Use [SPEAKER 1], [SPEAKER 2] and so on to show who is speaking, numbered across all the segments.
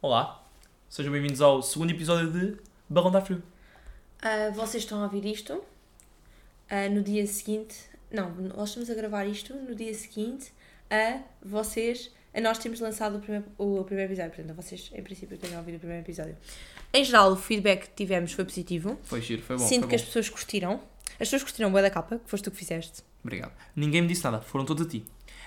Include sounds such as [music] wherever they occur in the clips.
[SPEAKER 1] Olá, sejam bem-vindos ao segundo episódio de Barrão da Frio.
[SPEAKER 2] Ah, vocês estão a ouvir isto ah, no dia seguinte. Não, nós estamos a gravar isto no dia seguinte a vocês. A nós temos lançado o primeiro, o primeiro episódio. Portanto, vocês, em princípio, tenham ouvido o primeiro episódio. Em geral, o feedback que tivemos foi positivo.
[SPEAKER 1] Foi giro, foi bom.
[SPEAKER 2] Sinto
[SPEAKER 1] foi
[SPEAKER 2] que as
[SPEAKER 1] bom.
[SPEAKER 2] pessoas curtiram. As pessoas curtiram o da capa, que foste tu que fizeste.
[SPEAKER 1] Obrigado. Ninguém me disse nada, foram todos a ti.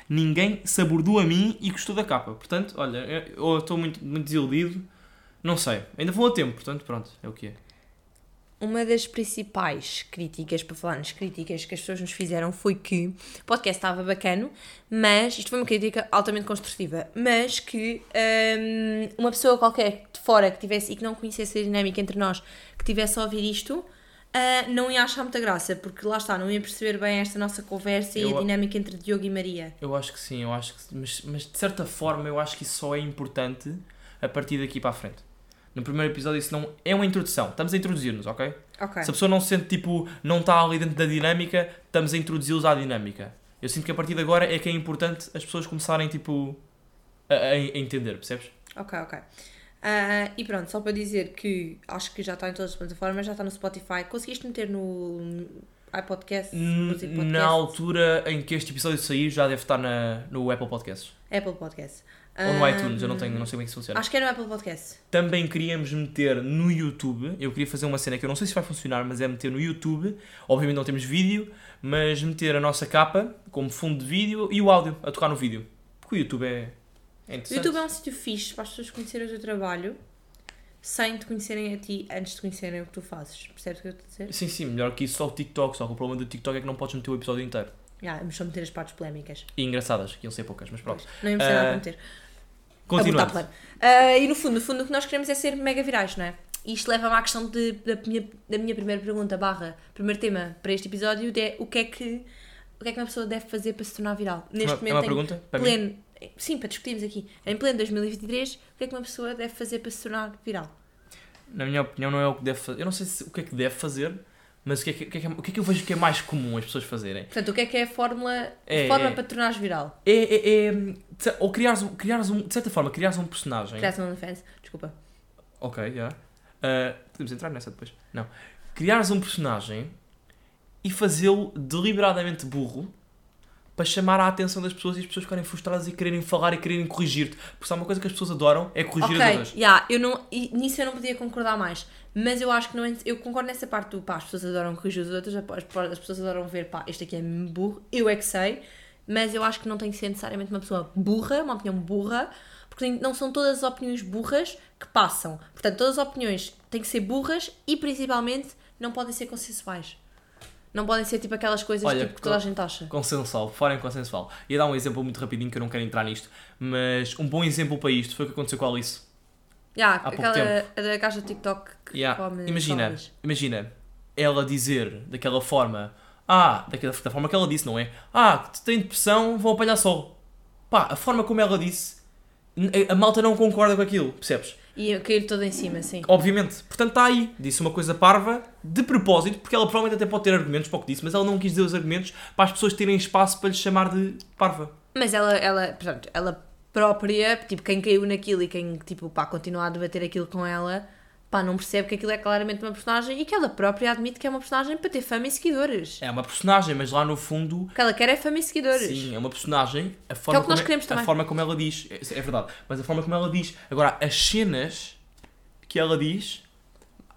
[SPEAKER 1] Ninguém se abordou a mim e gostou da capa. Portanto, olha, eu eu estou muito, muito desiludido. Não sei, ainda vou a tempo, portanto, pronto, é o que é.
[SPEAKER 2] Uma das principais críticas, para falar nas críticas que as pessoas nos fizeram, foi que o podcast estava bacano, mas isto foi uma crítica altamente construtiva, mas que hum, uma pessoa qualquer de fora que tivesse e que não conhecesse a dinâmica entre nós, que tivesse a ouvir isto, ah, não ia achar muita graça, porque lá está, não ia perceber bem esta nossa conversa e
[SPEAKER 1] Eu
[SPEAKER 2] a
[SPEAKER 1] a-
[SPEAKER 2] dinâmica entre Diogo e Maria.
[SPEAKER 1] Eu acho que sim, eu acho que mas, mas de certa forma eu acho que isso só é importante a partir daqui para a frente. No primeiro episódio isso não é uma introdução, estamos a introduzir-nos, ok?
[SPEAKER 2] Ok.
[SPEAKER 1] Se a pessoa não se sente tipo, não está ali dentro da dinâmica, estamos a introduzi-los à dinâmica. Eu sinto que a partir de agora é que é importante as pessoas começarem tipo a, a- a entender, percebes?
[SPEAKER 2] Ok, ok. Ah, e pronto, só para dizer que acho que já está em todas as plataformas, já está no Spotify. Conseguiste meter no iPodcast?
[SPEAKER 1] Na altura em que este episódio sair já deve estar na, no Apple Podcasts.
[SPEAKER 2] Apple Podcast.
[SPEAKER 1] Ou no
[SPEAKER 2] Ah,
[SPEAKER 1] iTunes, eu não, tenho, não sei bem que isso funciona.
[SPEAKER 2] Acho que é no Apple Podcast.
[SPEAKER 1] Também queríamos meter no YouTube. Eu queria fazer uma cena que eu não sei se vai funcionar, mas é meter no YouTube. Obviamente não temos vídeo, mas meter a nossa capa como fundo de vídeo e o áudio a tocar no vídeo. Porque o YouTube é, é
[SPEAKER 2] O. YouTube é um sítio fixe para as pessoas conhecerem o teu trabalho sem te conhecerem a ti antes de conhecerem o que tu fazes. Percebes o que eu estou a dizer?
[SPEAKER 1] Sim, sim, melhor que isso só o TikTok. Só que o problema do TikTok é que não podes meter o episódio inteiro.
[SPEAKER 2] Yeah, vamos só meter as partes polémicas.
[SPEAKER 1] E engraçadas, que iam ser poucas, mas pronto.
[SPEAKER 2] Não íamos ter nada
[SPEAKER 1] Ah,
[SPEAKER 2] para meter.
[SPEAKER 1] Continuando.
[SPEAKER 2] Abortar plano. Ah, e no fundo, no fundo, o que nós queremos é ser mega virais, não é? E isto leva-me à questão de, da, minha, da minha primeira pergunta, barra, primeiro tema para este episódio, de o que é que, o que, é que uma pessoa deve fazer para se tornar viral? Neste
[SPEAKER 1] É uma,
[SPEAKER 2] momento,
[SPEAKER 1] é uma pergunta
[SPEAKER 2] pleno, sim, para discutirmos aqui, em pleno 2023, o que é que uma pessoa deve fazer para se tornar viral?
[SPEAKER 1] Na minha opinião, não é o que deve fazer. Eu não sei se, o que é que deve fazer, mas o que, é que, o, que é que, o que é que eu vejo que é mais comum as pessoas fazerem?
[SPEAKER 2] Portanto, o que é que é a fórmula,
[SPEAKER 1] É,
[SPEAKER 2] forma
[SPEAKER 1] é.
[SPEAKER 2] para tornares viral?
[SPEAKER 1] É, é, é ou criares, um- criares um, de certa forma, criares um personagem.
[SPEAKER 2] Criaste no OnlyFans, desculpa.
[SPEAKER 1] Ok, já. Ah, podemos entrar nessa depois. Não. Criares um personagem e fazê-lo deliberadamente burro para chamar a atenção das pessoas e as pessoas ficarem frustradas e quererem falar e quererem corrigir-te. Porque sabe uma coisa que as pessoas adoram é corrigir as
[SPEAKER 2] Ok,
[SPEAKER 1] outras.
[SPEAKER 2] yeah, eu não, nisso eu não podia concordar mais. Mas eu acho que não, é- eu concordo nessa parte do pá, as pessoas adoram corrigir os outros, as, as pessoas adoram ver, pá, este aqui é burro, eu é que sei, mas eu acho que não tem que ser necessariamente uma pessoa burra, uma opinião burra, porque não são todas as opiniões burras que passam. Portanto, todas as opiniões têm que ser burras e principalmente não podem ser consensuais. Não podem ser tipo aquelas coisas
[SPEAKER 1] Olha,
[SPEAKER 2] tipo, que toda a gente acha.
[SPEAKER 1] Consensual, fora em consensual. Ia dar um exemplo muito rapidinho que eu não quero entrar nisto, mas um bom exemplo para isto foi o que aconteceu com a Alice.
[SPEAKER 2] Yeah,
[SPEAKER 1] pouco
[SPEAKER 2] aquela a da caixa de TikTok que
[SPEAKER 1] Yeah,
[SPEAKER 2] come
[SPEAKER 1] Imagina,
[SPEAKER 2] sólidos.
[SPEAKER 1] imagina ela dizer daquela forma, ah, daquela, da forma que ela disse, não é? Ah, que tem depressão, vão apanhar sol. Pá, a forma como ela disse, a, malta não concorda com aquilo, percebes?
[SPEAKER 2] E eu cair todo em cima, sim.
[SPEAKER 1] Obviamente. Portanto, está aí. Disse uma coisa parva, de propósito, porque ela provavelmente até pode ter argumentos para o que disse, mas ela não quis dizer os argumentos para as pessoas terem espaço para lhe chamar de parva.
[SPEAKER 2] Mas ela, ela, portanto, ela própria, tipo, quem caiu naquilo e quem, tipo, pá, continua a debater aquilo com ela, pá, não percebe que aquilo é claramente uma personagem e que ela própria admite que é uma personagem para ter fama e seguidores.
[SPEAKER 1] É uma personagem, mas lá no fundo
[SPEAKER 2] O que ela quer é fama e seguidores.
[SPEAKER 1] Sim, é uma personagem. A forma,
[SPEAKER 2] que nós
[SPEAKER 1] como,
[SPEAKER 2] queremos
[SPEAKER 1] a
[SPEAKER 2] também.
[SPEAKER 1] forma como ela diz, é, é verdade, mas a forma como ela diz. Agora, as cenas que ela diz,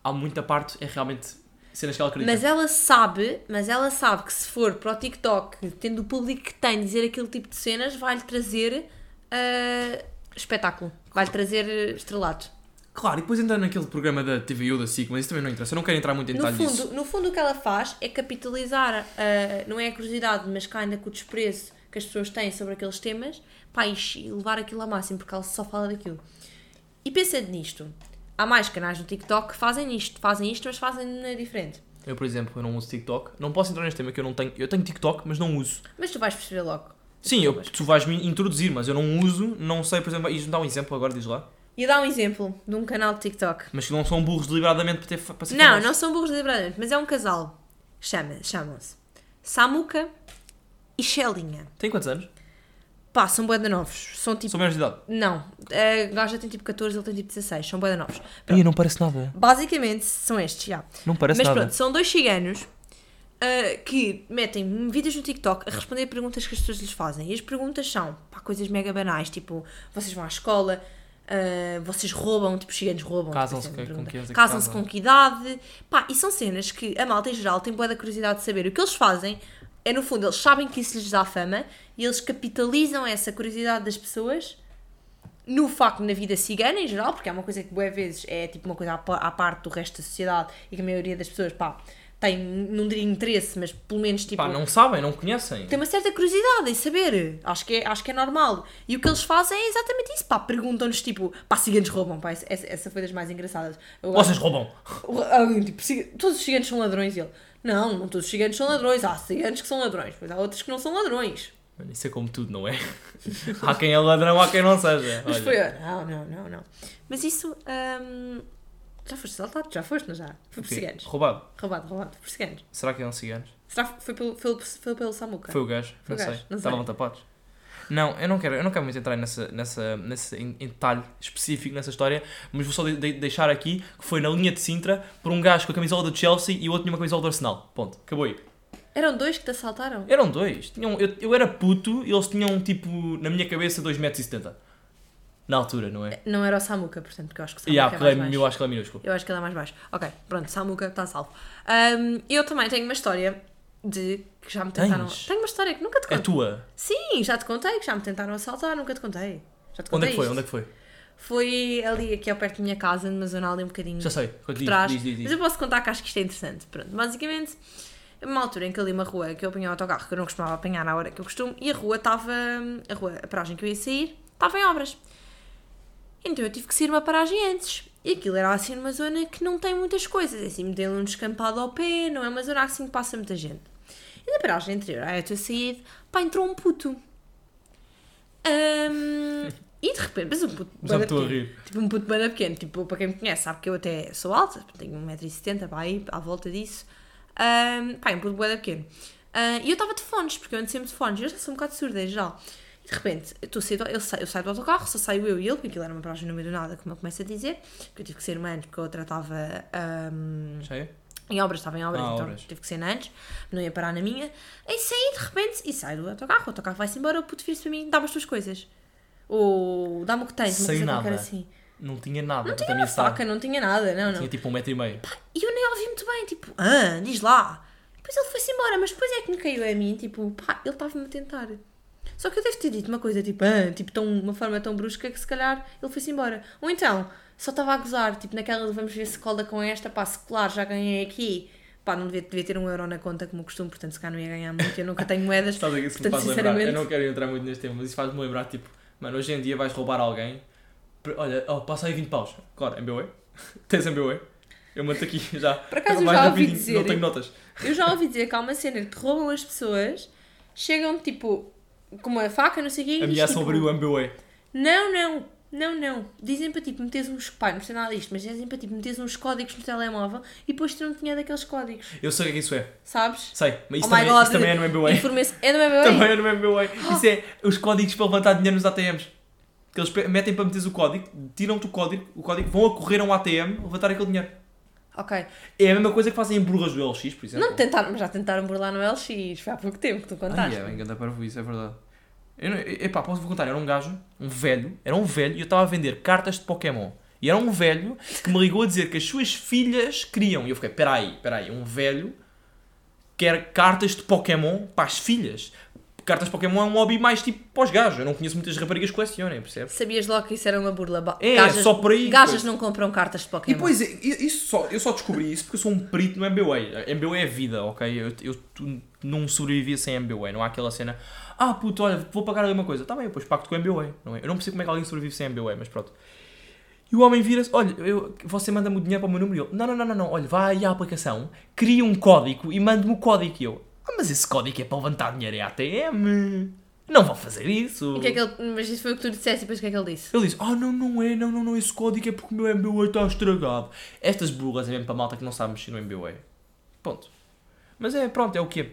[SPEAKER 1] há muita parte, é realmente cenas que ela acredita.
[SPEAKER 2] Mas ela sabe, mas ela sabe que se for para o TikTok, tendo o público que tem, dizer aquele tipo de cenas, vai-lhe trazer ah, espetáculo. Vai-lhe trazer estrelato.
[SPEAKER 1] Claro, e depois entra naquele programa da TVU, da SIC, mas isso também não interessa. Eu não quero entrar muito em
[SPEAKER 2] No
[SPEAKER 1] detalhe disso.
[SPEAKER 2] fundo, no fundo, o que ela faz é capitalizar, ah, não é a curiosidade, mas cá ainda com o desprezo que as pessoas têm sobre aqueles temas, pá, e e levar aquilo ao máximo, porque ela só fala daquilo. E pensando nisto, há mais canais no TikTok que fazem isto, fazem isto, mas fazem de maneira diferente.
[SPEAKER 1] Eu, por exemplo, eu não uso TikTok. Não posso entrar neste tema que eu não tenho. Eu tenho TikTok, mas não uso.
[SPEAKER 2] Mas tu vais perceber logo.
[SPEAKER 1] Sim, eu, tu vais-me introduzir, mas eu não uso. Não sei, por exemplo, me dá um exemplo agora, diz lá.
[SPEAKER 2] E dar um exemplo de um canal de TikTok.
[SPEAKER 1] Mas que não são burros deliberadamente para, ter, para ser
[SPEAKER 2] Não, não são burros deliberadamente, mas é um casal. Chama, chamam-se Samuca e Shelinha.
[SPEAKER 1] Tem quantos anos?
[SPEAKER 2] Pá, são bué de novos. São tipo.
[SPEAKER 1] São menores de idade.
[SPEAKER 2] Não, a gaja tem tipo 14, ele tem tipo 16. São bué de novos.
[SPEAKER 1] Ih, não parece nada.
[SPEAKER 2] Basicamente, são estes, já.
[SPEAKER 1] Não parece
[SPEAKER 2] Mas
[SPEAKER 1] nada.
[SPEAKER 2] pronto, são dois ciganos ah, que metem vídeos no TikTok a responder perguntas que as pessoas lhes fazem. E as perguntas são pá, coisas mega banais, tipo, vocês vão à escola, ah, vocês roubam, tipo, ciganos roubam.
[SPEAKER 1] Casam-se
[SPEAKER 2] tipo, é a
[SPEAKER 1] com- com que é
[SPEAKER 2] Casam-se
[SPEAKER 1] casam?
[SPEAKER 2] com que idade? Pá, e são cenas que a malta em geral tem boa da curiosidade de saber. O que eles fazem é, no fundo, eles sabem que isso lhes dá fama e eles capitalizam essa curiosidade das pessoas no facto na vida cigana em geral, porque é uma coisa que boas vezes é tipo uma coisa à, à parte do resto da sociedade e que a maioria das pessoas, pá, tem, não diria interesse, mas pelo menos tipo.
[SPEAKER 1] Pá, não sabem, não conhecem.
[SPEAKER 2] Tem uma certa curiosidade em saber, acho que, é, acho que é normal. E o que eles fazem é exatamente isso, pá, perguntam-nos tipo, pá, ciganos roubam, pá, essa, essa foi das mais engraçadas. Eu
[SPEAKER 1] Vocês roubam. [laughs]
[SPEAKER 2] tipo, "Ciga- todos os ciganos são ladrões e ele, não, não todos os ciganos são ladrões, há ciganos que são ladrões, mas há outros que não são ladrões.
[SPEAKER 1] Mano, isso é como tudo, não é? [laughs] há quem é ladrão, há quem não seja.
[SPEAKER 2] Mas
[SPEAKER 1] Olha.
[SPEAKER 2] foi, não, não, não, não. Mas isso, hum, já foste assaltado? Já foste, não já? Foi por ciganos.
[SPEAKER 1] Roubado.
[SPEAKER 2] Roubado, roubado, por ciganos.
[SPEAKER 1] Será que eram ciganos?
[SPEAKER 2] Será que foi pelo, foi, foi pelo Samuca?
[SPEAKER 1] Foi o gajo,
[SPEAKER 2] Foi
[SPEAKER 1] não
[SPEAKER 2] o gajo,
[SPEAKER 1] sei. Estavam tapados. Não, eu não quero, eu não quero muito entrar nessa, nessa, nesse em, em detalhe específico nessa história, mas vou só de- de- deixar aqui que foi na linha de Sintra por um gajo com a camisola do Chelsea e o outro tinha uma camisola do Arsenal. Ponto. Acabou aí.
[SPEAKER 2] Eram dois que te assaltaram?
[SPEAKER 1] Eram dois. Tinham, eu, eu era puto e eles tinham tipo, na minha cabeça, 2,70m. Na altura, não é?
[SPEAKER 2] Não era o Samuca, portanto, porque eu acho que o Samuca
[SPEAKER 1] yeah,
[SPEAKER 2] é
[SPEAKER 1] porque
[SPEAKER 2] mais
[SPEAKER 1] é-
[SPEAKER 2] baixo.
[SPEAKER 1] eu acho que ele é minúsculo.
[SPEAKER 2] Eu acho que ele é mais baixo. Ok, pronto, Samuca está salvo. Hum, eu também tenho uma história de que já me tentaram.
[SPEAKER 1] Tens?
[SPEAKER 2] Tenho uma história que nunca te
[SPEAKER 1] É
[SPEAKER 2] contei.
[SPEAKER 1] tua.
[SPEAKER 2] Sim, já te contei que já me tentaram assaltar, nunca te contei. Já te contei
[SPEAKER 1] Onde é que foi?
[SPEAKER 2] isto.
[SPEAKER 1] Onde é que foi?
[SPEAKER 2] Foi ali, aqui ao perto da minha casa, numa zona ali um bocadinho
[SPEAKER 1] Já sei.
[SPEAKER 2] por
[SPEAKER 1] Diz,
[SPEAKER 2] trás.
[SPEAKER 1] diz, diz, diz.
[SPEAKER 2] Mas eu posso contar que acho que isto é interessante. Pronto, basicamente, uma altura em que ali uma rua que eu apanhava autocarro, que eu não costumava apanhar na hora que eu costumo, e a rua estava, a rua, a paragem que eu ia sair, estava em obras. Então eu tive que sair uma paragem antes. E aquilo era assim numa zona que não tem muitas coisas. É assim, meter um descampado ao pé, não é uma zona assim que passa muita gente. E na paragem anterior à eu ter saído, pá, entrou um puto. Ahm, [laughs] e de repente, mas um puto
[SPEAKER 1] Já estou a
[SPEAKER 2] pequeno.
[SPEAKER 1] rir.
[SPEAKER 2] Tipo um puto bem pequeno. Tipo, para quem me conhece, sabe que eu até sou alta, tenho 1,70m para aí, à volta disso. Um, pá, é um puto bem pequeno. Ah, e eu estava de fones, porque eu ando sempre de fones. Eu já sou um bocado surda em geral. E de repente, eu, do- eu, saio, eu saio do autocarro, só saio eu e ele, porque aquilo era uma paragem no meio do nada, como eu começo a dizer. Que eu tive que ser uma antes, porque a outra estava
[SPEAKER 1] é?
[SPEAKER 2] em obras, estava em obras,
[SPEAKER 1] Ah,
[SPEAKER 2] então
[SPEAKER 1] obras.
[SPEAKER 2] tive que ser antes, não ia parar na minha. Aí saí de repente e saio do autocarro, o autocarro vai-se embora, o puto vira-se para mim, dá-me as tuas coisas. Ou dá-me o que tens, uma coisa
[SPEAKER 1] nada.
[SPEAKER 2] assim.
[SPEAKER 1] Não tinha nada.
[SPEAKER 2] Não tinha uma faca, não tinha nada, não, não.
[SPEAKER 1] Tinha tipo um metro e meio.
[SPEAKER 2] E eu nem ouvi muito bem, tipo, ah, diz lá. Depois ele foi-se embora, mas depois é que me caiu a mim, tipo, pá, ele estava-me a tentar. Só que eu devo ter dito uma coisa, tipo, ah, tipo, tão, uma forma tão brusca que se calhar ele foi-se embora. Ou então, só estava a gozar, tipo, naquela de vamos ver se cola com esta, pá, se colar já ganhei aqui. Pá, não devia, devia ter um euro na conta como costume, portanto se calhar não ia ganhar muito, eu nunca tenho moedas.
[SPEAKER 1] Sabe que é
[SPEAKER 2] Portanto,
[SPEAKER 1] faz lembrar? Eu
[SPEAKER 2] sinceramente-
[SPEAKER 1] não quero entrar muito neste tema, mas isso faz-me lembrar, tipo, mano, hoje em dia vais roubar alguém, olha, oh, passa aí 20 paus. Claro, MBA? [laughs] Tens MBA? Eu mato aqui [laughs] já.
[SPEAKER 2] Por acaso eu já ouvi dizer-
[SPEAKER 1] Não tenho notas.
[SPEAKER 2] Eu já ouvi dizer que há uma cena que roubam as pessoas, chegam tipo com uma faca, não sei o quê,
[SPEAKER 1] Ameaçam
[SPEAKER 2] tipo,
[SPEAKER 1] abrir o MBA.
[SPEAKER 2] Não, não, não, não. Dizem para tipo meteres uns. Pai, não sei nada disto, mas dizem para tipo meteres uns códigos no telemóvel e depois não tinha daqueles códigos,
[SPEAKER 1] Eu sei o que é que isso é.
[SPEAKER 2] sabes?
[SPEAKER 1] Sei, mas isso,
[SPEAKER 2] Oh
[SPEAKER 1] também, isso também é no MBA.
[SPEAKER 2] É do MBA?
[SPEAKER 1] Também é no MBA. [gasps] Isso é os códigos para levantar dinheiro nos ATMs. Que eles metem para meteres o código, tiram-te o código, o código, vão a correr a um ATM levantar aquele dinheiro.
[SPEAKER 2] Ok.
[SPEAKER 1] É a mesma coisa que fazem em burras do LX, por exemplo.
[SPEAKER 2] Não tentaram, mas já tentaram burlar no LX. Foi há pouco tempo que tu contaste.
[SPEAKER 1] Ai, é, engana para isso, é verdade. Eu, não- epá, posso vou contar, era um gajo, um velho, era um velho e eu estava a vender cartas de Pokémon. E era um velho que me ligou a dizer que as suas filhas queriam. E eu fiquei, peraí, peraí, um velho quer cartas de Pokémon para as filhas. Cartas de Pokémon é um hobby mais tipo os gajos. Eu não conheço muitas raparigas que colecionem, percebes?
[SPEAKER 2] Sabias logo que isso era uma burla. Ba-
[SPEAKER 1] É, só por aí,
[SPEAKER 2] Gajas
[SPEAKER 1] pois.
[SPEAKER 2] não compram cartas de
[SPEAKER 1] E
[SPEAKER 2] Pokémon.
[SPEAKER 1] depois, isso só, eu só descobri isso porque eu sou um perito no MBA. MBA é vida, ok? Eu, eu não sobrevivia sem MBA. Não há aquela cena, ah puto, olha, vou pagar ali uma coisa. Tá bem, depois pacto com o MBA. Não é? Eu não percebo como é que alguém sobrevive sem MBA, mas pronto. E o homem vira-se, olha, eu, você manda-me o dinheiro para o meu número. E ele, não, não, não, não, não, olha, vai aí à aplicação, cria um código e manda-me o código. E eu, mas esse código é para levantar dinheiro em ATM. Não vão fazer isso.
[SPEAKER 2] O que é que ele... Mas isso foi o que tu disseste e depois o que é que ele disse?
[SPEAKER 1] Ele diz, ah não, não é, não, não, não, esse código é porque o meu MBA está estragado. Estas burras é mesmo para a malta que não sabe mexer no MBA. Ponto. Mas é, pronto, é o quê?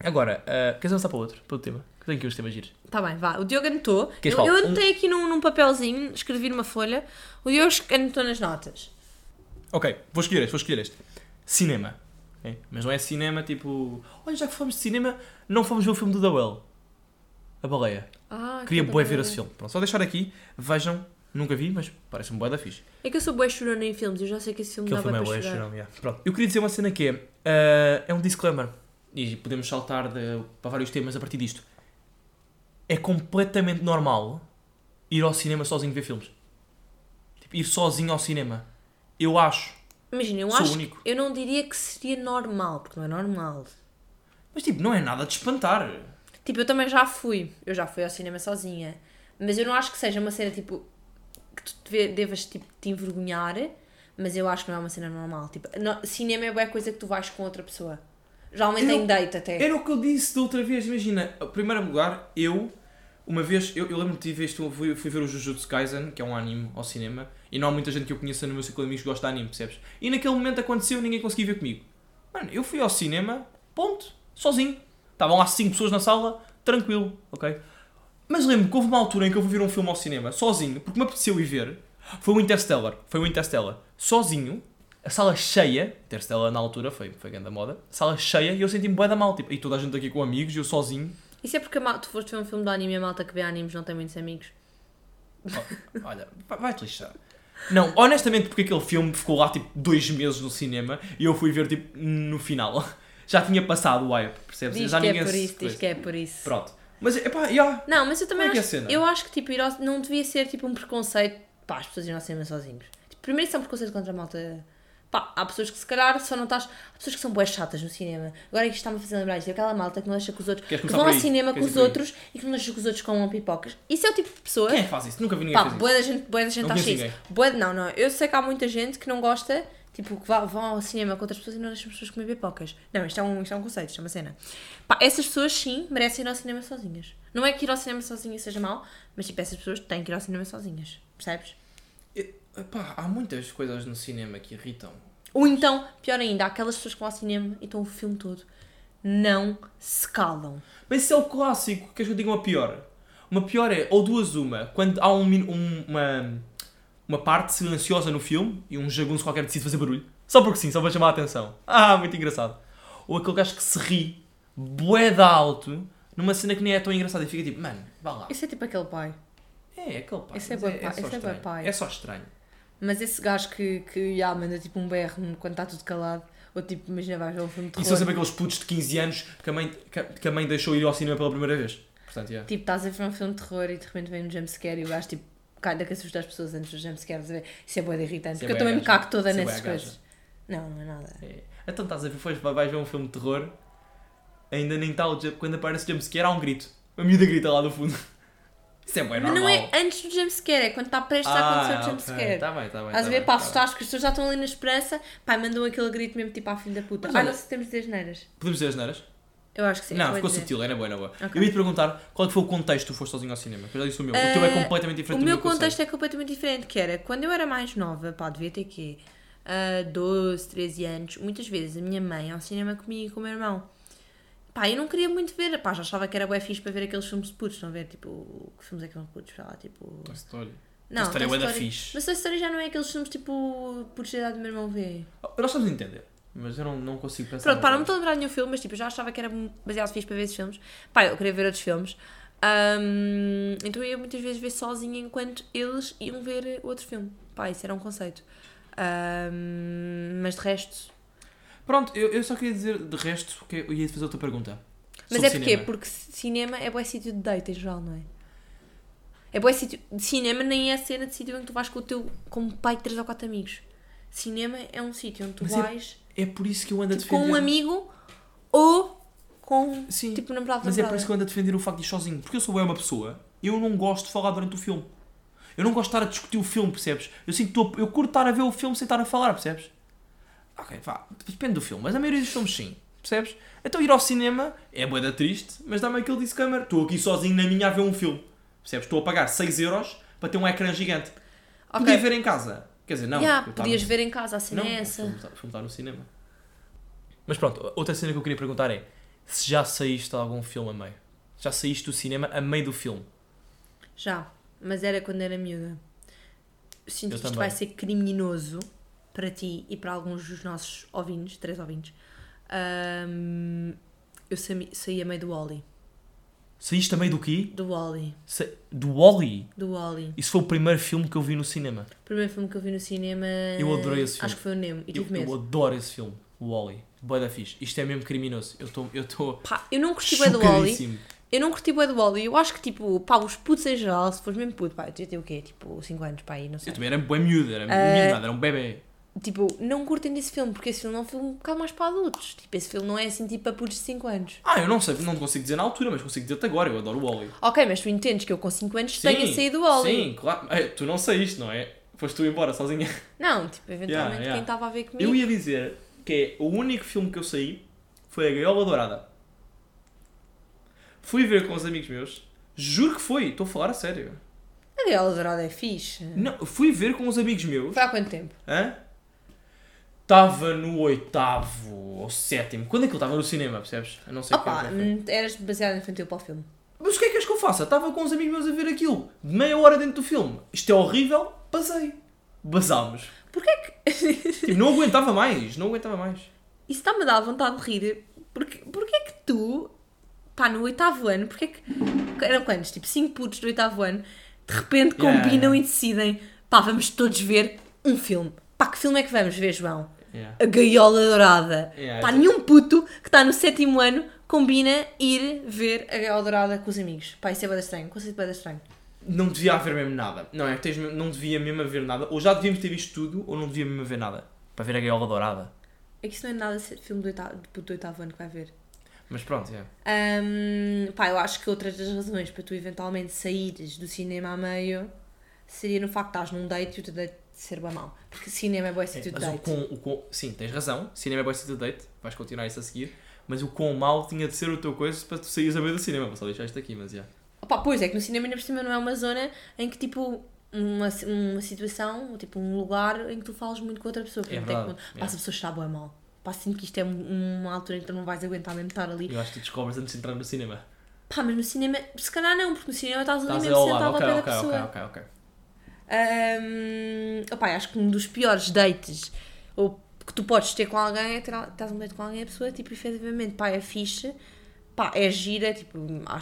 [SPEAKER 1] Agora, uh, queres avançar para outro? Para outro tema? Que tenho aqui uns temas giros.
[SPEAKER 2] Tá bem, vá. O Diogo anotou.
[SPEAKER 1] Queres
[SPEAKER 2] Eu, eu anotei aqui num, num papelzinho, escrevi numa folha. O Diogo anotou nas notas.
[SPEAKER 1] Ok, vou escolher este, vou escolher este. Cinema. Ok? Mas não é cinema tipo. Olha, já que falamos de cinema, não fomos ver o filme do The Well. A baleia.
[SPEAKER 2] Ah,
[SPEAKER 1] Queria
[SPEAKER 2] que
[SPEAKER 1] bué ver esse filme. Pronto, só deixar aqui, vejam, nunca vi, mas parece-me bué da fixe.
[SPEAKER 2] É que eu sou bué chorona em filmes, eu já sei que esse filme
[SPEAKER 1] Aquele
[SPEAKER 2] dá
[SPEAKER 1] filme é
[SPEAKER 2] bué para chorar.
[SPEAKER 1] yeah. Pronto, eu queria dizer uma cena que é, eh, é um disclaimer, e podemos saltar de- para vários temas a partir disto. É completamente normal ir ao cinema sozinho ver filmes. Tipo, ir sozinho ao cinema. Eu acho.
[SPEAKER 2] Imagina, eu
[SPEAKER 1] Sou
[SPEAKER 2] acho
[SPEAKER 1] único.
[SPEAKER 2] eu não diria que seria normal, porque não é normal.
[SPEAKER 1] Mas tipo, não é nada de espantar.
[SPEAKER 2] Tipo, eu também já fui. Eu já fui ao cinema sozinha. Mas eu não acho que seja uma cena, tipo, que tu devas, tipo, te envergonhar. Mas eu acho que não é uma cena normal. Tipo, no- cinema é boa coisa que tu vais com outra pessoa. Geralmente
[SPEAKER 1] Eu
[SPEAKER 2] em date até.
[SPEAKER 1] Era o que eu disse da outra vez, imagina. Em primeiro lugar, eu, uma vez, eu, eu lembro-me de ter visto, fui, fui ver o Jujutsu Kaisen, que é um anime ao cinema, e não há muita gente que eu conheça no meu ciclo de amigos que gosta de anime, percebes? E naquele momento aconteceu, ninguém conseguia ver comigo. Mano, eu fui ao cinema, ponto, sozinho. Estavam lá cinco pessoas na sala, tranquilo, ok? Mas lembro que houve uma altura em que eu fui ver um filme ao cinema, sozinho, porque me apeteceu ir ver. Foi o Interstellar, foi o Interstellar, sozinho, a sala cheia, Interstellar na altura foi, foi grande a moda, sala cheia e eu senti-me bué da mal, tipo, e toda a gente aqui com amigos e eu sozinho.
[SPEAKER 2] Isso é porque mal- tu foste ver um filme de anime e a malta que vê animes não tem muitos amigos.
[SPEAKER 1] Oh, olha, vai- vai-te lixar. Não, honestamente, porque aquele filme ficou lá tipo dois meses no cinema e eu fui ver tipo no final. [laughs] Já tinha passado o hype, percebes?
[SPEAKER 2] Diz
[SPEAKER 1] Já
[SPEAKER 2] que é por isso, diz que é por isso.
[SPEAKER 1] Pronto. Mas, epá, já.
[SPEAKER 2] Não, mas eu também
[SPEAKER 1] Como é que é a
[SPEAKER 2] acho,
[SPEAKER 1] cena?
[SPEAKER 2] eu acho que tipo, não devia ser tipo um preconceito pá, as pessoas irem ao cinema sozinhos. Tipo, primeiro isso é um preconceito contra a malta. Pá, há pessoas que se calhar só não estás. Há pessoas que são boas chatas no cinema. Agora é que isto está-me a fazer lembrar isto. É aquela malta que não deixa que os outros. Que vão ao cinema com
[SPEAKER 1] Queres
[SPEAKER 2] os
[SPEAKER 1] por aí?
[SPEAKER 2] outros e que não deixam que os outros comam pipocas. Isso é o tipo de pessoa.
[SPEAKER 1] Quem é que faz isso? Nunca vi ninguém
[SPEAKER 2] Pá, boa da gente, boa da gente
[SPEAKER 1] Não
[SPEAKER 2] acha isso. de- não, não. Eu sei que há muita gente que não gosta, tipo, que vão ao cinema com outras pessoas e não deixam as pessoas comer pipocas. Não, isto é um, isto é um conceito, isto é uma cena. Pá, essas pessoas sim merecem ir ao cinema sozinhas. Não é que ir ao cinema sozinha seja mau, mas tipo, essas pessoas têm que ir ao cinema sozinhas. Percebes?
[SPEAKER 1] Epá, há muitas coisas no cinema que irritam.
[SPEAKER 2] Ou então, pior ainda, há aquelas pessoas que vão ao cinema e estão o filme todo. Não se calam.
[SPEAKER 1] Mas isso é o clássico. Queres que eu diga uma pior? Uma pior é, ou duas uma, quando há um, um- uma, uma parte silenciosa no filme e um jagunço qualquer decide fazer barulho. Só porque sim, só para chamar a atenção. Ah, muito engraçado. Ou aquele gajo que se ri, bué de alto, numa cena que nem é tão engraçada e fica tipo, mano, vá lá.
[SPEAKER 2] Isso é tipo aquele pai.
[SPEAKER 1] É, aquele pai.
[SPEAKER 2] Esse é
[SPEAKER 1] só
[SPEAKER 2] esse é bué
[SPEAKER 1] estranho.
[SPEAKER 2] pai.
[SPEAKER 1] É só estranho.
[SPEAKER 2] Mas esse gajo que, que já manda tipo um berro quando está tudo calado, ou tipo, imagina, vais ver um filme de
[SPEAKER 1] E
[SPEAKER 2] terror.
[SPEAKER 1] são sempre aqueles putos de 15 anos que a mãe, que a- mãe deixou ir ao cinema pela primeira vez. Portanto, yeah.
[SPEAKER 2] Tipo, estás a ver um filme de terror e de repente vem um jumpscare e o gajo tipo cai da que assusta as pessoas antes do jumpscare. Isso é boa de irritante,
[SPEAKER 1] Isso é
[SPEAKER 2] porque eu
[SPEAKER 1] bué
[SPEAKER 2] também me cago toda
[SPEAKER 1] Isso é
[SPEAKER 2] nessas
[SPEAKER 1] gaja.
[SPEAKER 2] coisas. Não, não é nada.
[SPEAKER 1] É. Então estás a ver, pois, vais ver um filme de terror, ainda nem tal, quando aparece o jumpscare há um grito. A miúda grita lá do fundo. Isso é bem
[SPEAKER 2] Mas
[SPEAKER 1] normal.
[SPEAKER 2] não é antes do jumpscare, é quando está prestes a acontecer o
[SPEAKER 1] ok.
[SPEAKER 2] jumpscare.
[SPEAKER 1] Tá bem, tá bem.
[SPEAKER 2] Estás
[SPEAKER 1] tá bem,
[SPEAKER 2] Pá,
[SPEAKER 1] tá
[SPEAKER 2] assustaste que as pessoas já estão ali na esperança, pá, mandam aquele grito mesmo tipo à filha da puta.
[SPEAKER 1] Mas
[SPEAKER 2] ah,
[SPEAKER 1] olha-
[SPEAKER 2] não sei se temos de dizer geneiras.
[SPEAKER 1] bem. Podemos dizer as neiras?
[SPEAKER 2] Eu acho que sim.
[SPEAKER 1] não,
[SPEAKER 2] vou
[SPEAKER 1] ficou
[SPEAKER 2] dizer.
[SPEAKER 1] sutil, é na boa, é na boa.
[SPEAKER 2] Ok.
[SPEAKER 1] Eu ia te perguntar qual é foi o contexto que tu foste sozinho ao cinema. Eu já disse o meu. o teu é
[SPEAKER 2] Eh,
[SPEAKER 1] completamente diferente
[SPEAKER 2] O
[SPEAKER 1] do
[SPEAKER 2] meu
[SPEAKER 1] que eu sei.
[SPEAKER 2] contexto é completamente diferente, que era quando eu era mais nova, pá, devia ter quê? Ah, 12, 13 anos, muitas vezes a minha mãe ia ao cinema comigo e com o meu irmão. Pá, eu não queria muito ver, pá, já achava que era bué fixe para ver aqueles filmes de putos, estão a ver, tipo, que filmes é que são de putos, sei lá, tipo...
[SPEAKER 1] Toy Story.
[SPEAKER 2] Não,
[SPEAKER 1] Toy Story é bué da fixe.
[SPEAKER 2] Mas Toy Story já não é aqueles filmes tipo, putos da idade do meu irmão vê.
[SPEAKER 1] Nós estamos a entender, mas eu não, não consigo pensar.
[SPEAKER 2] Pronto, pá, não me estou a lembrar de nenhum filme, mas tipo, eu já achava que era baseado fixe para ver esses filmes. Pá, eu queria ver outros filmes. Ahm, então eu ia muitas vezes ver sozinha enquanto eles iam ver outro filme. Pá, isso era um conceito. Ahm, mas de resto.
[SPEAKER 1] Pronto, eu, eu só queria dizer de resto que eu ia fazer outra pergunta.
[SPEAKER 2] Mas é porquê?
[SPEAKER 1] cinema.
[SPEAKER 2] Porque cinema é bom sítio de date em geral, não é? É bom sítio. De cinema nem é cena de sítio em que tu vais com o teu. com um pai de 3 ou 4 amigos. Cinema é um sítio onde tu
[SPEAKER 1] Mas é
[SPEAKER 2] vais
[SPEAKER 1] É por isso que eu ando a
[SPEAKER 2] tipo, com
[SPEAKER 1] defender.
[SPEAKER 2] um amigo ou com
[SPEAKER 1] Sim.
[SPEAKER 2] tipo namorado
[SPEAKER 1] Mas é por isso que eu ando a defender o facto de ir sozinho. Porque eu sou bem uma pessoa, eu não gosto de falar durante o filme. Eu não gosto de estar a discutir o filme, percebes? Eu sinto eu curto estar a ver o filme sem estar a falar, percebes? Ok, vá, depende do filme, mas a maioria dos filmes sim, percebes? Então ir ao cinema é boeda triste, mas dá-me aquele disclaimer. Estou aqui sozinho na minha a ver um filme, percebes? Estou a pagar 6 euros para ter um ecrã gigante.
[SPEAKER 2] Ok.
[SPEAKER 1] Podia ver em casa. Quer dizer, não.
[SPEAKER 2] Yeah, podias ver em casa, a cena
[SPEAKER 1] não,
[SPEAKER 2] é
[SPEAKER 1] o
[SPEAKER 2] essa.
[SPEAKER 1] filme está- o filme está no cinema. Mas pronto, outra cena que eu queria perguntar é: se já saíste de algum filme a meio. Já saíste do cinema a meio do filme.
[SPEAKER 2] Já, mas era quando era miúda. Sinto
[SPEAKER 1] Eu
[SPEAKER 2] que isto
[SPEAKER 1] também.
[SPEAKER 2] vai ser criminoso para ti e para alguns dos nossos ouvintes, três ouvintes. Ahm, eu saí, saí a meio do Wally.
[SPEAKER 1] Saíste a meio do quê?
[SPEAKER 2] Do Wally.
[SPEAKER 1] Sa- Do Wally.
[SPEAKER 2] Do Wally.
[SPEAKER 1] Isso foi o primeiro filme que eu vi no cinema.
[SPEAKER 2] O primeiro filme que eu vi no cinema.
[SPEAKER 1] Eu adorei esse filme.
[SPEAKER 2] Acho que foi o Nemo. E
[SPEAKER 1] Eu,
[SPEAKER 2] tive medo.
[SPEAKER 1] eu adoro esse filme, o Wally. Boa da fixe. Isto é mesmo criminoso. Eu estou eu estou
[SPEAKER 2] Pá, eu não curti bem do Wally. Eu não curti bem do Wally. Eu acho que, tipo, pá, os putos em geral, se fores mesmo puto, pá, eu tinha ter o quê? Tipo, 5 anos, pá, aí, não sei.
[SPEAKER 1] Eu também era bem miúdo, era
[SPEAKER 2] Ah,
[SPEAKER 1] miúdo era um bebê.
[SPEAKER 2] Tipo, não curtem desse filme, porque esse filme é um filme um bocado mais para adultos. Tipo, esse filme não é assim, tipo, para putos de 5 anos.
[SPEAKER 1] Ah, eu não sei, não consigo dizer na altura, mas consigo dizer-te agora. Eu adoro o Wally.
[SPEAKER 2] Ok, mas tu entendes que eu com 5 anos tenha saído do Wally.
[SPEAKER 1] Sim, claro. É, tu não saíste, não é? Foste tu embora sozinha.
[SPEAKER 2] Não, tipo, eventualmente
[SPEAKER 1] Yeah, yeah.
[SPEAKER 2] quem estava a ver comigo.
[SPEAKER 1] Eu ia dizer que é o único filme que eu saí foi A Gaiola Dourada. Fui ver com os amigos meus. Juro que foi, estou a falar a sério.
[SPEAKER 2] A Gaiola Dourada é fixe.
[SPEAKER 1] Não, fui ver com os amigos meus.
[SPEAKER 2] Foi há quanto tempo?
[SPEAKER 1] Hã? Estava no oitavo ou sétimo. Quando é que ele estava no cinema, percebes? Eu não sei
[SPEAKER 2] Opa,
[SPEAKER 1] é que
[SPEAKER 2] eras demasiado infantil para o filme.
[SPEAKER 1] Mas o que é que és que eu faço? Estava com os amigos meus a ver aquilo. De meia hora dentro do filme. Isto é horrível. Basei. Basámos.
[SPEAKER 2] Porquê que. [laughs]
[SPEAKER 1] Tipo, não aguentava mais. Não aguentava mais.
[SPEAKER 2] Isso está-me a dar vontade de rir. Porque, porquê que tu, pá, no oitavo ano, porquê que. Eram quantos? Tipo, 5 putos do oitavo ano, de repente combinam
[SPEAKER 1] yeah.
[SPEAKER 2] e decidem, pá, vamos todos ver um filme. Pá, que filme é que vamos ver, João?
[SPEAKER 1] Yeah.
[SPEAKER 2] A Gaiola Dourada.
[SPEAKER 1] Yeah,
[SPEAKER 2] Pá, nenhum puto que está no sétimo ano combina ir ver a Gaiola Dourada com os amigos. Pá, isso é bem estranho. Conceito bem estranho.
[SPEAKER 1] Não devia haver mesmo nada. Não é? Não devia mesmo haver nada. Ou já devíamos ter visto tudo, ou não devia mesmo haver nada. Para ver a gaiola dourada.
[SPEAKER 2] É que isso não é nada de filme do, oitavo, do oitavo ano que vai ver.
[SPEAKER 1] Mas pronto, é.
[SPEAKER 2] Hum, pá, eu acho que outra das razões para tu eventualmente saíres do cinema a meio seria no facto de estás num date e o teu date ser bem mau. Porque cinema é bom sítio de
[SPEAKER 1] Mas o
[SPEAKER 2] date.
[SPEAKER 1] com, o com, sim, tens razão. Cinema é bom sítio de date. Vais continuar isso a seguir. Mas o quão mau tinha de ser o teu coisa para tu saíres a meio do cinema. Vou só deixar isto aqui, mas já.
[SPEAKER 2] Opa, pois é que no cinema ainda por cima não é uma zona em que tipo uma, uma situação, ou tipo um lugar em que tu falas muito com outra pessoa.
[SPEAKER 1] É verdade,
[SPEAKER 2] que,
[SPEAKER 1] é.
[SPEAKER 2] pá, se a pessoa está bem mal. Pá, sinto que isto é um- uma altura em que tu não vais aguentar mesmo estar ali.
[SPEAKER 1] Eu acho que tu descobres antes de entrar no cinema.
[SPEAKER 2] Pá, mas no cinema, se calhar não, porque no cinema estás ali
[SPEAKER 1] Estás
[SPEAKER 2] mesmo sentado
[SPEAKER 1] lado.
[SPEAKER 2] ao pé da pessoa.
[SPEAKER 1] ok, ok, ok.
[SPEAKER 2] Hum, opá, acho que um dos piores dates ou que tu podes ter com alguém é ter estás um date com alguém a pessoa, tipo, efetivamente, pá, é fixe, pá, é gira, tipo,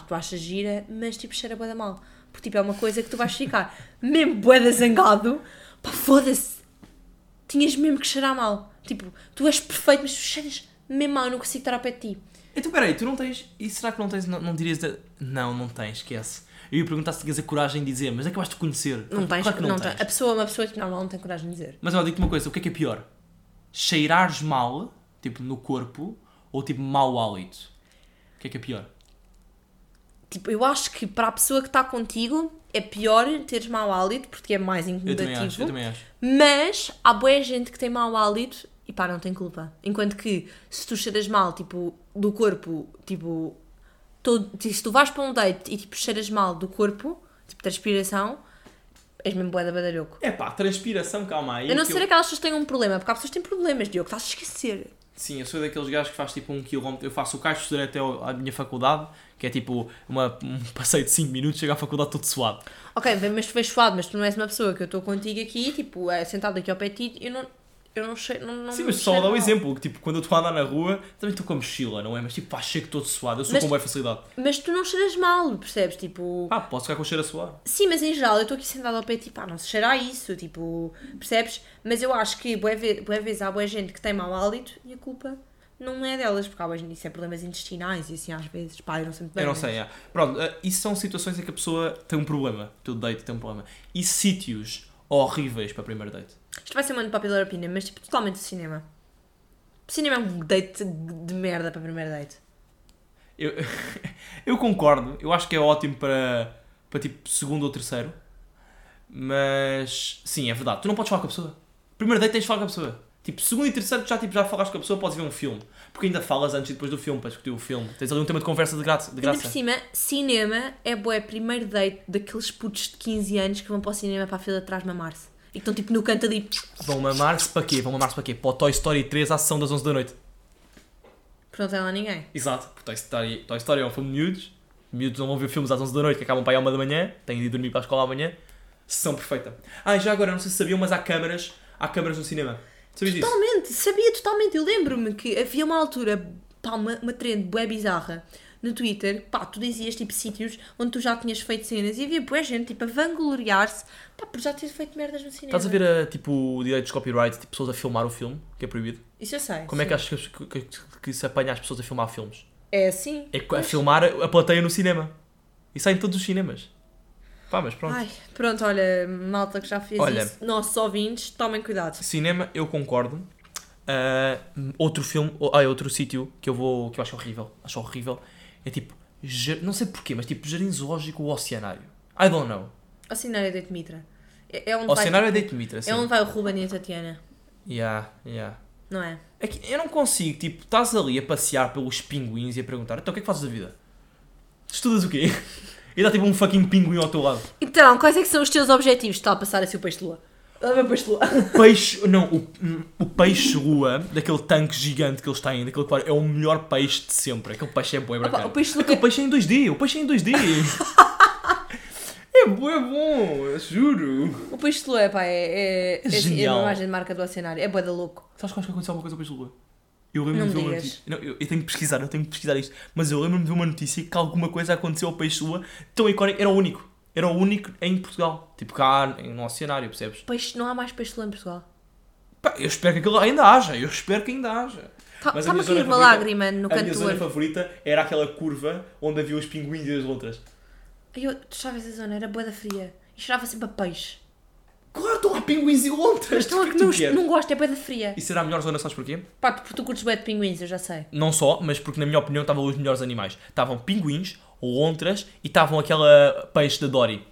[SPEAKER 2] tu achas gira, mas tipo, cheira bué da mal. Porque tipo, é uma coisa que tu vais ficar mesmo bué da zangado, pá, foda-se, tinhas mesmo que cheirar mal. Tipo, tu és perfeito, mas tu cheiras mesmo mal, eu não consigo estar ao pé de ti.
[SPEAKER 1] Então peraí, tu não tens. E será que não tens. Não, não dirias. de- Não, não tens, esquece. Eu ia perguntar se tinhas a coragem de dizer, mas acabaste de conhecer.
[SPEAKER 2] Não tens,
[SPEAKER 1] claro que
[SPEAKER 2] não,
[SPEAKER 1] não,
[SPEAKER 2] tens.
[SPEAKER 1] tens.
[SPEAKER 2] A pessoa, uma pessoa tipo, normal não tem coragem de dizer.
[SPEAKER 1] Mas olha, digo-te uma coisa, o que é que é pior? Cheirares mal, tipo no corpo, ou tipo mau hálito? O que é que é pior?
[SPEAKER 2] Tipo, eu acho que para a pessoa que está contigo é pior teres mau hálito, porque é mais
[SPEAKER 1] Eu também acho, eu
[SPEAKER 2] incomodativo.
[SPEAKER 1] também acho.
[SPEAKER 2] Mas há boa gente que tem mau hálito e pá, não tem culpa. Enquanto que se tu cheiras mal, tipo, do corpo, tipo, todo, se tu vais para um date e tipo cheiras mal do corpo, tipo, transpiração, és mesmo boa da badalhoco.
[SPEAKER 1] É pá, transpiração, calma aí.
[SPEAKER 2] A não ser
[SPEAKER 1] eu-
[SPEAKER 2] aquelas pessoas que tenham um problema, porque há pessoas que têm problemas, Diogo, estás a esquecer.
[SPEAKER 1] Sim, eu sou daqueles gajos que faz tipo um quilómetro. Eu faço o caixo estudar até à minha faculdade, que é tipo uma, um [laughs] passeio de 5 minutos, chego à faculdade todo suado.
[SPEAKER 2] Ok, mas tu vês suado, mas tu não és uma pessoa que eu estou contigo aqui, tipo, é, sentado aqui ao pé de ti, eu não, eu não cheiro, não, não
[SPEAKER 1] Sim, mas só dá o exemplo, que tipo, quando eu estou a andar na rua, também estou com a mochila, não é? Mas tipo, pá, chego todo suado, eu sou
[SPEAKER 2] Mas-
[SPEAKER 1] com boa facilidade.
[SPEAKER 2] Mas tu não cheiras mal, percebes? Tipo,
[SPEAKER 1] Ah, posso ficar com o cheiro a suar.
[SPEAKER 2] sim, mas em geral eu estou aqui sentada ao pé, tipo, ah, não se cheira a isso, tipo, percebes? Mas eu acho que, boa, ve boa vezes, há boa gente que tem mau hálito e a culpa não é delas, porque há boa gente, isso é problemas intestinais e assim às vezes, pá, eu não sei muito bem.
[SPEAKER 1] eu não sei, é. Pronto, eh, isso são situações em que a pessoa tem um problema. O teu date tem um problema. E sítios horríveis para primeiro date.
[SPEAKER 2] Isto vai ser uma unpopular opinion, mas tipo, totalmente de cinema. Cinema é um date de merda para primeiro date.
[SPEAKER 1] Eu, [laughs] eu concordo, eu acho que é ótimo para, para tipo segundo ou terceiro. Mas sim, é verdade. Tu não podes falar com a pessoa. Primeiro date tens de falar com a pessoa. Tipo, segundo e terceiro já, tipo, já falaste com a pessoa, podes ver um filme. Porque ainda falas antes e depois do filme para discutir o filme. Tens ali um tema de conversa de graça. De
[SPEAKER 2] Ainda por
[SPEAKER 1] graça.
[SPEAKER 2] cima, cinema é bué primeiro date daqueles putos de 15 anos que vão para o cinema para a fila de trás mamar-se. E estão tipo no canto ali.
[SPEAKER 1] Vão mamar-se para quê? Vão mamar-se para quê? Para o Toy Story 3 à sessão das 11 da noite.
[SPEAKER 2] Porque não tem lá ninguém.
[SPEAKER 1] Exato, porque Toy Story, Toy Story é um filme de miúdos, miúdos não vão ver filmes às 11 da noite que acabam para aí à 1 da manhã, têm de ir dormir para a escola amanhã. Sessão perfeita. Ah, já agora, não sei se sabiam, mas há câmaras, há câmaras no cinema. Sabias disso?
[SPEAKER 2] Totalmente, sabia totalmente. Eu lembro-me que havia uma altura, pá, uma, uma trend bué bizarra no Twitter, pá, tu dizias tipo sítios onde tu já tinhas feito cenas e havia bué gente tipo a vangloriar-se, pá, por já ter feito merdas no cinema.
[SPEAKER 1] Estás a ver, a, tipo, direitos de copyright, tipo, pessoas a filmar o filme, que é proibido?
[SPEAKER 2] Isso eu sei.
[SPEAKER 1] Como é
[SPEAKER 2] sim.
[SPEAKER 1] que achas que, que, que, se apanha as pessoas a filmar filmes?
[SPEAKER 2] É assim.
[SPEAKER 1] É a filmar a plateia no cinema. E sai em todos os cinemas. Pá, mas pronto.
[SPEAKER 2] Ai, pronto, olha, malta que já fez
[SPEAKER 1] Olha.
[SPEAKER 2] isso. Nossos ouvintes, tomem cuidado.
[SPEAKER 1] Cinema, eu concordo. Ah, outro filme, ah, é outro sítio que eu vou, que eu acho horrível, acho horrível, é tipo, jar- não sei porquê, mas tipo jardim zoológico ou oceanário. I don't know.
[SPEAKER 2] O cenário da Mitra. É, é onde vai,
[SPEAKER 1] Oceanário é Date Mitra, assim.
[SPEAKER 2] é onde vai o Ruben e a Tatiana,
[SPEAKER 1] Yeah, yeah.
[SPEAKER 2] não é?
[SPEAKER 1] É que eu não consigo, tipo, estás ali a passear pelos pinguins e a perguntar, então o que é que fazes da vida? Estudas o quê? [laughs] E dá tipo um fucking pinguim ao teu lado.
[SPEAKER 2] Então, quais é que são os teus objetivos? Está a passar assim o peixe de lua. Está a ver o peixe lua.
[SPEAKER 1] Peixe, não, o, o peixe rua, daquele tanque gigante que eles têm, daquele aquário, é o melhor peixe de sempre. Aquele peixe é bué
[SPEAKER 2] Opa,
[SPEAKER 1] bacana.
[SPEAKER 2] o peixe de lua
[SPEAKER 1] Aquele peixe é em 2D, o peixe é em 2D. [laughs] é bom, eu juro.
[SPEAKER 2] O peixe de lua, pá, é, é, é, assim, é uma imagem de marca do oceanário. É boa da louco.
[SPEAKER 1] Sabes que acho que aconteceu alguma coisa ao peixe de lua? Eu lembro-me
[SPEAKER 2] Não
[SPEAKER 1] de uma notícia. Não, eu, eu tenho que pesquisar, eu tenho que pesquisar isto. Mas eu lembro-me de uma notícia que alguma coisa aconteceu ao peixe lua tão icónico. Era o único. Era o único em Portugal. Tipo cá no oceanário, percebes?
[SPEAKER 2] Peixe, não há mais peixe de lua em Portugal.
[SPEAKER 1] Pá, eu espero que aquilo ainda haja. Eu espero que ainda haja. Mas a
[SPEAKER 2] Está-me
[SPEAKER 1] minha
[SPEAKER 2] a cair uma lágrima no
[SPEAKER 1] a
[SPEAKER 2] canto
[SPEAKER 1] minha
[SPEAKER 2] do
[SPEAKER 1] zona
[SPEAKER 2] olho.
[SPEAKER 1] favorita era aquela curva onde havia os pinguins e as lontras.
[SPEAKER 2] Eu, tu sabes a zona, era boa da fria. E cheirava sempre a peixe.
[SPEAKER 1] Claro, estão lá pinguins e lontras.
[SPEAKER 2] Então,
[SPEAKER 1] O
[SPEAKER 2] é
[SPEAKER 1] que tu
[SPEAKER 2] não,
[SPEAKER 1] queres?
[SPEAKER 2] não gosto, é boa da fria.
[SPEAKER 1] Isso era a melhor zona, sabes porquê?
[SPEAKER 2] Pá, porque tu curtes bué de pinguins, eu já sei.
[SPEAKER 1] Não só, mas porque na minha opinião estavam os melhores animais. Estavam pinguins, lontras e estavam aquela peixe da Dory.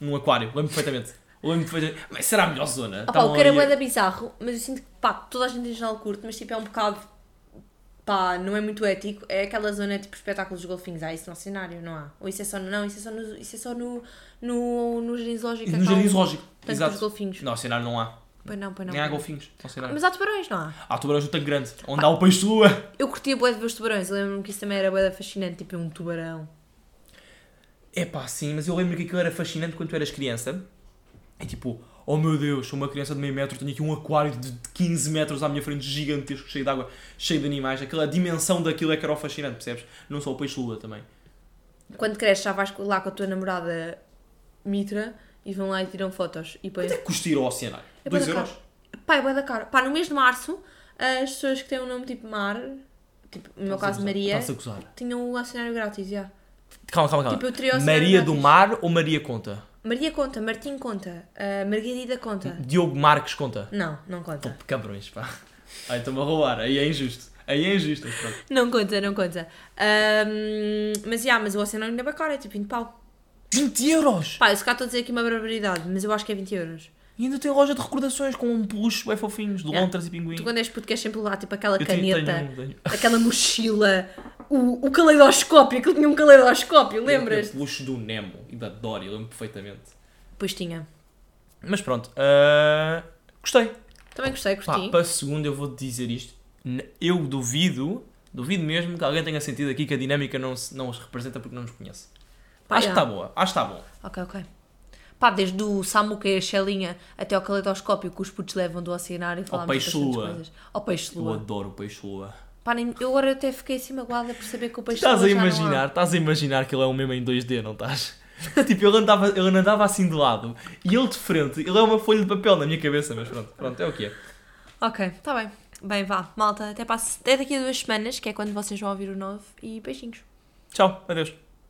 [SPEAKER 1] Num aquário, lembro perfeitamente. Lembro perfeitamente. Mas será a melhor zona?
[SPEAKER 2] Ah, pá, o que era
[SPEAKER 1] ali-
[SPEAKER 2] bué da bizarro, mas eu sinto que, pá, toda a gente em geral curte, mas tipo, é um bocado, pá, não é muito ético. É aquela zona, tipo, espetáculos dos golfinhos. Há isso no cenário, não há? Ou isso é só, não, isso é só no, isso é só no, no, no jardim zoológico.
[SPEAKER 1] No
[SPEAKER 2] é
[SPEAKER 1] jardim zoológico. Exato.
[SPEAKER 2] golfinhos.
[SPEAKER 1] Não, cenário não há.
[SPEAKER 2] Pois não, pois não.
[SPEAKER 1] Nem há golfinhos.
[SPEAKER 2] Mas há tubarões, não há?
[SPEAKER 1] Há tubarões no tanque grande, onde há o peixe de lua. [laughs]
[SPEAKER 2] Eu curtia bué de ver os tubarões, eu lembro-me que isso também era bué fascinante, tipo um tubarão.
[SPEAKER 1] É pá, sim, mas eu lembro que aquilo era fascinante quando tu eras criança. É tipo, oh meu Deus, sou uma criança de meio metro, tenho aqui um aquário de 15 metros à minha frente, gigantesco, cheio de água, cheio de animais. Aquela dimensão daquilo é que era o fascinante, percebes? Não só o peixe-lua também.
[SPEAKER 2] Quando cresces já vais lá com a tua namorada Mitra e vão lá e tiram fotos. E depois...
[SPEAKER 1] Quanto é que custa ir ao oceanário?
[SPEAKER 2] É
[SPEAKER 1] 2
[SPEAKER 2] bué da
[SPEAKER 1] euros?
[SPEAKER 2] Pá, é bué da cara. Pá, no mês de março, as pessoas que têm um nome tipo Mar, tipo, no meu caso Maria, tinham o acionário grátis, já.
[SPEAKER 1] Calma, calma, calma.
[SPEAKER 2] Tipo, eu teria
[SPEAKER 1] Maria do
[SPEAKER 2] grátis.
[SPEAKER 1] Mar ou Maria conta?
[SPEAKER 2] Maria conta, Martim conta, a Margarida conta.
[SPEAKER 1] Diogo Marques conta?
[SPEAKER 2] Não, não conta.
[SPEAKER 1] Pô, cabrões, pá. Ai, estou-me a roubar. Aí é injusto. Aí é injusto. pronto.
[SPEAKER 2] Não conta, não conta. Ahm, mas, já, mas o oceanário ainda é caro, é tipo 20 pau.
[SPEAKER 1] 20 euros!
[SPEAKER 2] Pá, eu se cá estou a dizer aqui uma barbaridade, mas eu acho que é 20 euros.
[SPEAKER 1] E ainda tem loja de recordações com um peluche bem fofinhos, de
[SPEAKER 2] Yeah.
[SPEAKER 1] lontras e pinguim.
[SPEAKER 2] Tu quando és puto queres sempre levar tipo aquela
[SPEAKER 1] Eu tenho-
[SPEAKER 2] caneta,
[SPEAKER 1] tenho- tenho- [laughs]
[SPEAKER 2] aquela mochila, o, o caleidoscópio, aquilo tinha um caleidoscópio, lembras?
[SPEAKER 1] O peluche do Nemo e da Dory, eu lembro perfeitamente.
[SPEAKER 2] Pois tinha.
[SPEAKER 1] Mas pronto, ah, gostei.
[SPEAKER 2] Também gostei,
[SPEAKER 1] Pá,
[SPEAKER 2] curti.
[SPEAKER 1] para a segunda eu vou dizer isto. N- Eu duvido, duvido mesmo que alguém tenha sentido aqui que a dinâmica não se, não os representa porque não nos conhece.
[SPEAKER 2] Pá,
[SPEAKER 1] acho
[SPEAKER 2] já.
[SPEAKER 1] que está boa, acho que está bom.
[SPEAKER 2] Ok, ok. Pá, desde o Samuca e a Chelinha até ao caleidoscópio que os putos levam do oceanário e falámos
[SPEAKER 1] peixe-lua.
[SPEAKER 2] coisas. Ao peixe
[SPEAKER 1] Eu
[SPEAKER 2] lua.
[SPEAKER 1] adoro o peixe-lua.
[SPEAKER 2] Pá, nem- eu agora até fiquei assim magoada por saber que o peixe
[SPEAKER 1] Estás
[SPEAKER 2] lua
[SPEAKER 1] a
[SPEAKER 2] não há.
[SPEAKER 1] imaginar, estás a imaginar que ele é um meme em 2D, não estás? [laughs] tipo, ele andava, ele andava assim de lado e ele de frente, ele é uma folha de papel na minha cabeça, mas pronto, pronto, é o que é.
[SPEAKER 2] Ok, tá bem. Bem, vá, malta, até, passo, até daqui a duas semanas, que é quando vocês vão ouvir o novo, e beijinhos.
[SPEAKER 1] Tchau, adeus.